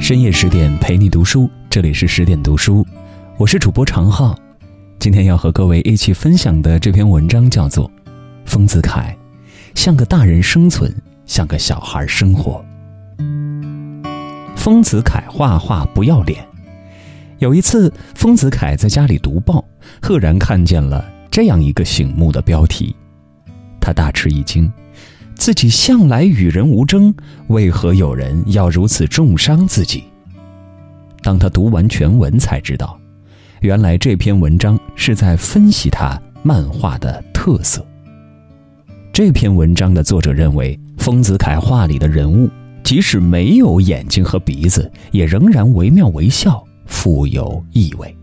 深夜十点陪你读书，这里是十点读书，我是主播常浩。今天要和各位一起分享的这篇文章叫做《丰子恺》，像个大人生存，像个小孩生活。丰子恺画画不要脸。有一次，丰子恺在家里读报，赫然看见了这样一个醒目的标题，他大吃一惊。自己向来与人无争，为何有人要如此重伤自己？当他读完全文，才知道，原来这篇文章是在分析他漫画的特色。这篇文章的作者认为，丰子恺画里的人物，即使没有眼睛和鼻子，也仍然惟妙惟肖，富有意味。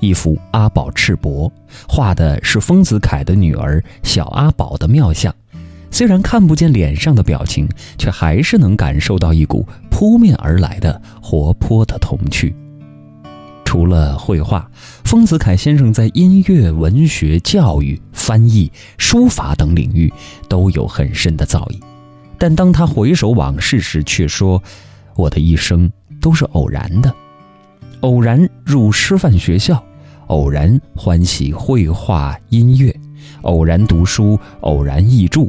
一幅阿宝赤膊，画的是丰子恺的女儿小阿宝的妙相。虽然看不见脸上的表情，却还是能感受到一股扑面而来的活泼的童趣。除了绘画，丰子恺先生在音乐、文学、教育、翻译、书法等领域都有很深的造诣。但当他回首往事时，却说：“我的一生都是偶然的，偶然入师范学校，偶然欢喜绘画、音乐，偶然读书，偶然译著。”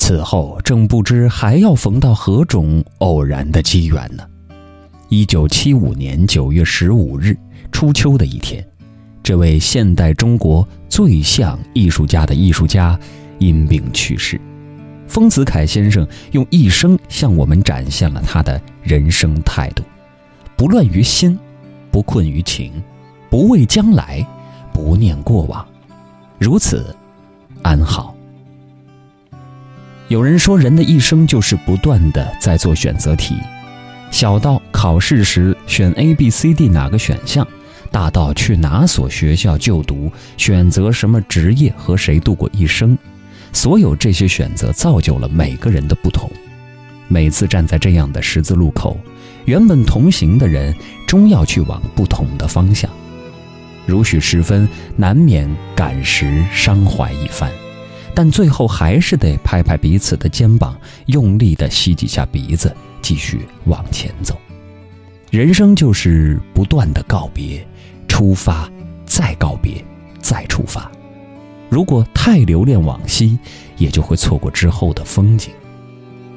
此后，正不知还要逢到何种偶然的机缘呢？一九七五年九月十五日，初秋的一天，这位现代中国最像艺术家的艺术家因病去世。丰子恺先生用一生向我们展现了他的人生态度：不乱于心，不困于情，不畏将来，不念过往，如此，安好。有人说，人的一生就是不断的在做选择题，小到考试时选 A、B、C、D 哪个选项，大到去哪所学校就读，选择什么职业和谁度过一生，所有这些选择造就了每个人的不同。每次站在这样的十字路口，原本同行的人终要去往不同的方向，如许时分，难免感时伤怀一番。但最后还是得拍拍彼此的肩膀，用力的吸几下鼻子，继续往前走。人生就是不断的告别、出发、再告别、再出发。如果太留恋往昔，也就会错过之后的风景。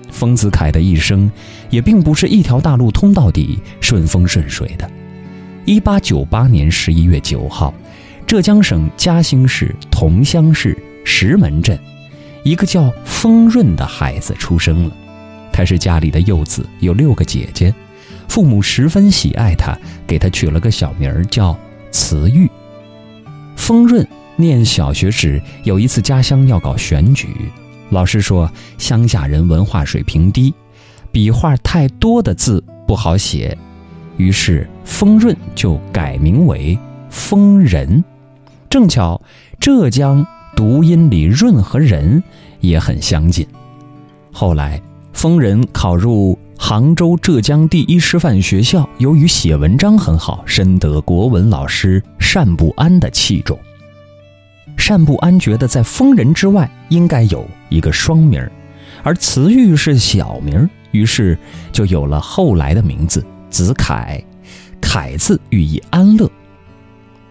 丰子恺的一生也并不是一条大路通到底、顺风顺水的。一八九八年十一月九号，浙江省嘉兴市桐乡市。石门镇，一个叫丰润的孩子出生了。他是家里的幼子，有六个姐姐，父母十分喜爱他，给他取了个小名儿叫慈玉。丰润念小学时，有一次家乡要搞选举，老师说乡下人文化水平低，笔画太多的字不好写，于是丰润就改名为丰仁。正巧浙江。读音里“润”和“仁”也很相近。后来，丰仁考入杭州浙江第一师范学校，由于写文章很好，深得国文老师单不安的器重。单不安觉得在丰仁之外应该有一个双名而慈玉是小名于是就有了后来的名字子恺。恺字寓意安乐。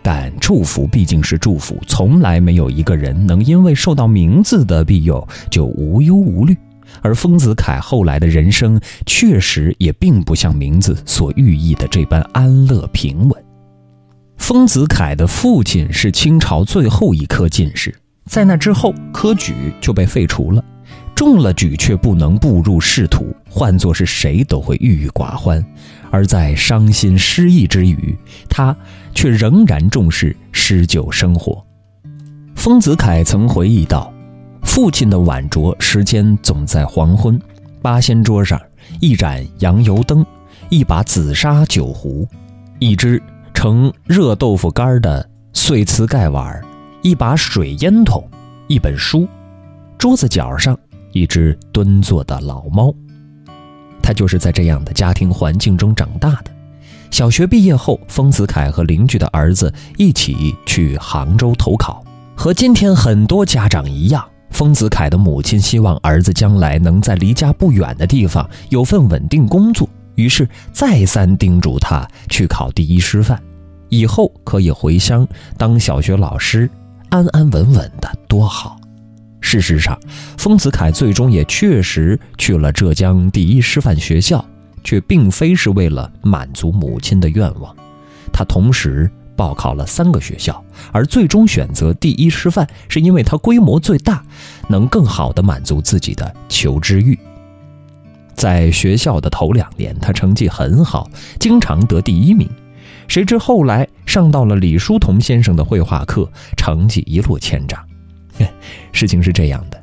但祝福毕竟是祝福，从来没有一个人能因为受到名字的庇佑就无忧无虑。而丰子恺后来的人生确实也并不像名字所寓意的这般安乐平稳。丰子恺的父亲是清朝最后一科进士，在那之后科举就被废除了，中了举却不能步入仕途，换作是谁都会郁郁寡欢。而在伤心失意之余，他却仍然重视诗酒生活。丰子恺曾回忆道：“父亲的晚酌时间总在黄昏，八仙桌上一盏洋油灯，一把紫砂酒壶，一只盛热豆腐干的碎瓷盖碗，一把水烟筒，一本书，桌子角上一只蹲坐的老猫。”他就是在这样的家庭环境中长大的。小学毕业后，丰子恺和邻居的儿子一起去杭州投考。和今天很多家长一样，丰子恺的母亲希望儿子将来能在离家不远的地方有份稳定工作，于是再三叮嘱他去考第一师范，以后可以回乡当小学老师，安安稳稳的多好。事实上，丰子恺最终也确实去了浙江第一师范学校，却并非是为了满足母亲的愿望。他同时报考了三个学校，而最终选择第一师范，是因为它规模最大，能更好地满足自己的求知欲。在学校的头两年，他成绩很好，经常得第一名。谁知后来上到了李叔同先生的绘画课，成绩一落千丈。事情是这样的，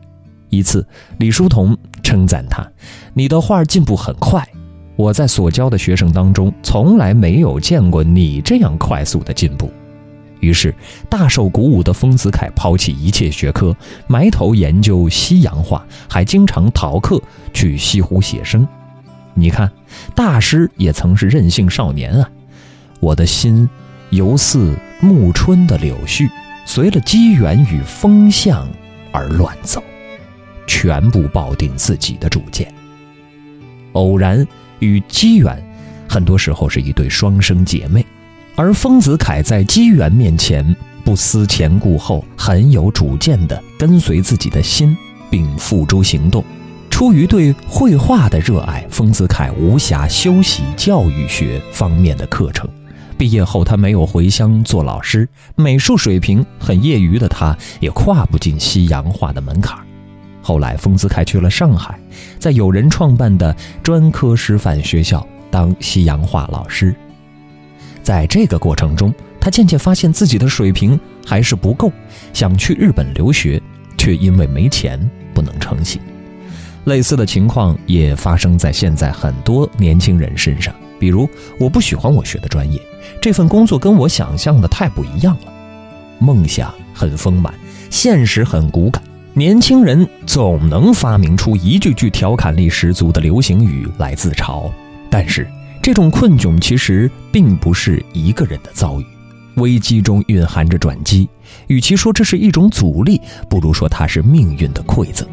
一次李叔同称赞他：“你的画进步很快，我在所教的学生当中从来没有见过你这样快速的进步。”于是大受鼓舞的丰子恺抛弃一切学科，埋头研究西洋画，还经常逃课去西湖写生。你看，大师也曾是任性少年啊！我的心犹似暮春的柳絮。随了机缘与风向而乱走，全部抱定自己的主见。偶然与机缘，很多时候是一对双生姐妹，而丰子恺在机缘面前不思前顾后，很有主见地跟随自己的心，并付诸行动。出于对绘画的热爱，丰子恺无暇修习教育学方面的课程。毕业后，他没有回乡做老师，美术水平很业余的他，也跨不进西洋画的门槛。后来，丰子恺去了上海，在有人创办的专科师范学校当西洋画老师。在这个过程中，他渐渐发现自己的水平还是不够，想去日本留学，却因为没钱不能成行。类似的情况也发生在现在很多年轻人身上。比如，我不喜欢我学的专业，这份工作跟我想象的太不一样了。梦想很丰满，现实很骨感。年轻人总能发明出一句句调侃力十足的流行语来自嘲，但是这种困窘其实并不是一个人的遭遇，危机中蕴含着转机。与其说这是一种阻力，不如说它是命运的馈赠。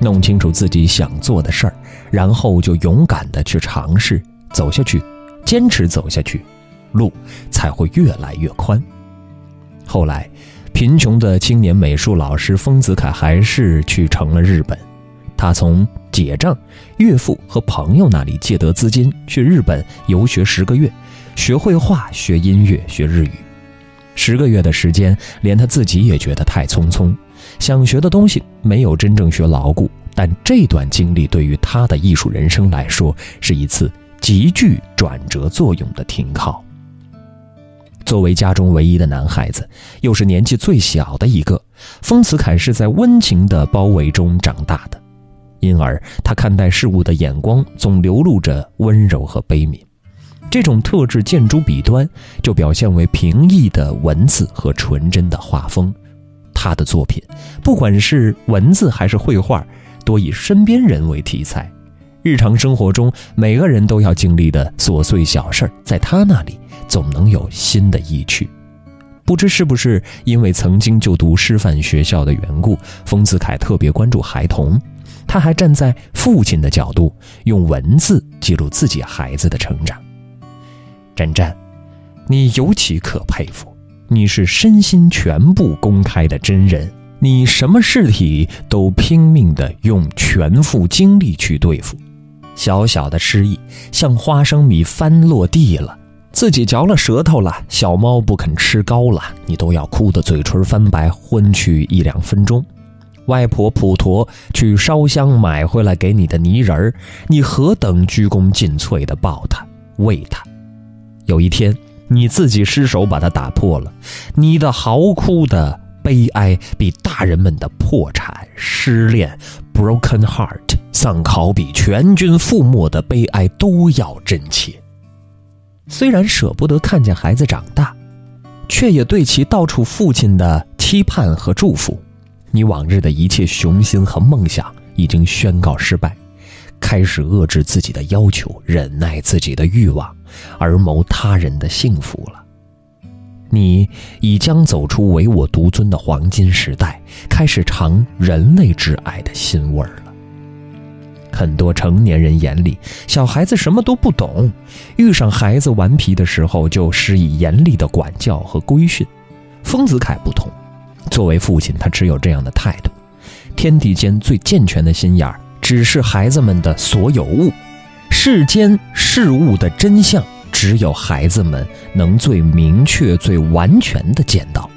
弄清楚自己想做的事儿，然后就勇敢地去尝试。走下去，坚持走下去，路才会越来越宽。后来，贫穷的青年美术老师丰子恺还是去成了日本。他从姐丈、岳父和朋友那里借得资金，去日本游学十个月，学绘画、学音乐、学日语。十个月的时间，连他自己也觉得太匆匆，想学的东西没有真正学牢固。但这段经历对于他的艺术人生来说，是一次。极具转折作用的停靠。作为家中唯一的男孩子，又是年纪最小的一个，丰子恺是在温情的包围中长大的，因而他看待事物的眼光总流露着温柔和悲悯。这种特质见诸笔端，就表现为平易的文字和纯真的画风。他的作品，不管是文字还是绘画，多以身边人为题材。日常生活中，每个人都要经历的琐碎小事儿，在他那里总能有新的意趣。不知是不是因为曾经就读师范学校的缘故，丰子恺特别关注孩童。他还站在父亲的角度，用文字记录自己孩子的成长。展展，你尤其可佩服，你是身心全部公开的真人，你什么事体都拼命的用全副精力去对付。小小的失意，像花生米翻落地了，自己嚼了舌头了，小猫不肯吃糕了，你都要哭得嘴唇翻白，昏去一两分钟。外婆普陀去烧香买回来给你的泥人儿，你何等鞠躬尽瘁地抱它、喂它。有一天，你自己失手把它打破了，你的嚎哭的悲哀比大人们的破产、失恋、broken heart。丧考比全军覆没的悲哀都要真切。虽然舍不得看见孩子长大，却也对其道出父亲的期盼和祝福。你往日的一切雄心和梦想已经宣告失败，开始遏制自己的要求，忍耐自己的欲望，而谋他人的幸福了。你已将走出唯我独尊的黄金时代，开始尝人类之爱的欣味儿。很多成年人眼里，小孩子什么都不懂，遇上孩子顽皮的时候，就施以严厉的管教和规训。丰子恺不同，作为父亲，他持有这样的态度：天地间最健全的心眼儿，只是孩子们的所有物；世间事物的真相，只有孩子们能最明确、最完全的见到。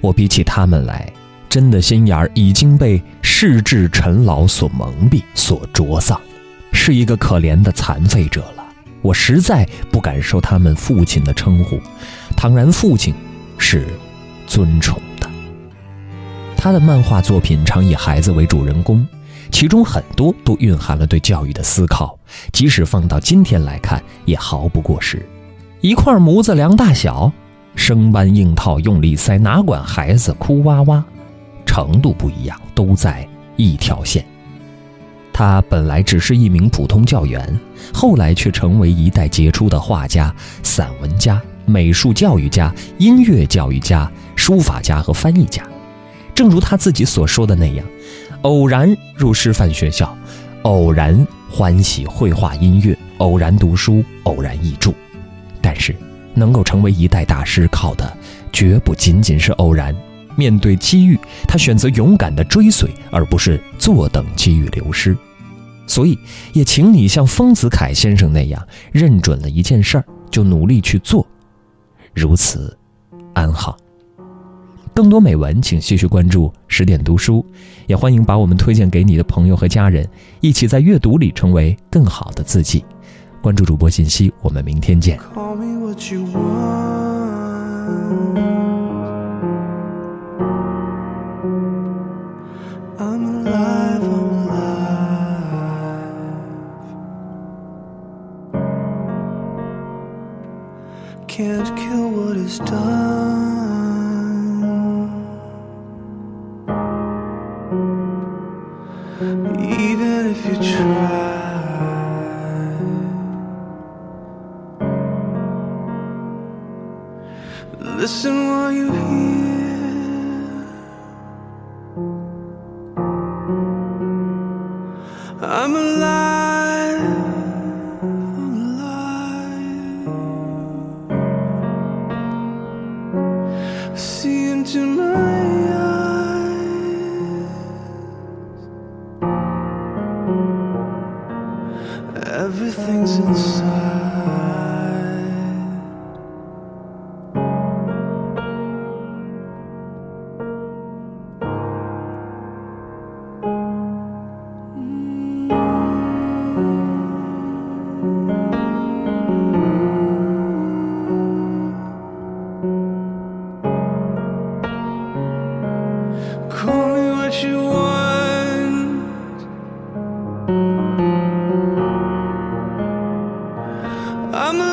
我比起他们来。真的心眼儿已经被世智尘劳所蒙蔽、所灼丧，是一个可怜的残废者了。我实在不敢受他们父亲的称呼，倘然父亲是尊崇的。他的漫画作品常以孩子为主人公，其中很多都蕴含了对教育的思考，即使放到今天来看，也毫不过时。一块模子量大小，生搬硬套用力塞，哪管孩子哭哇哇。程度不一样，都在一条线。他本来只是一名普通教员，后来却成为一代杰出的画家、散文家、美术教育家、音乐教育家、书法家和翻译家。正如他自己所说的那样：“偶然入师范学校，偶然欢喜绘画音乐，偶然读书，偶然译著。但是，能够成为一代大师，靠的绝不仅仅是偶然。”面对机遇，他选择勇敢地追随，而不是坐等机遇流失。所以，也请你像丰子恺先生那样，认准了一件事儿就努力去做，如此安好。更多美文，请继续关注十点读书，也欢迎把我们推荐给你的朋友和家人，一起在阅读里成为更好的自己。关注主播信息，我们明天见。Can't kill what is done. I'm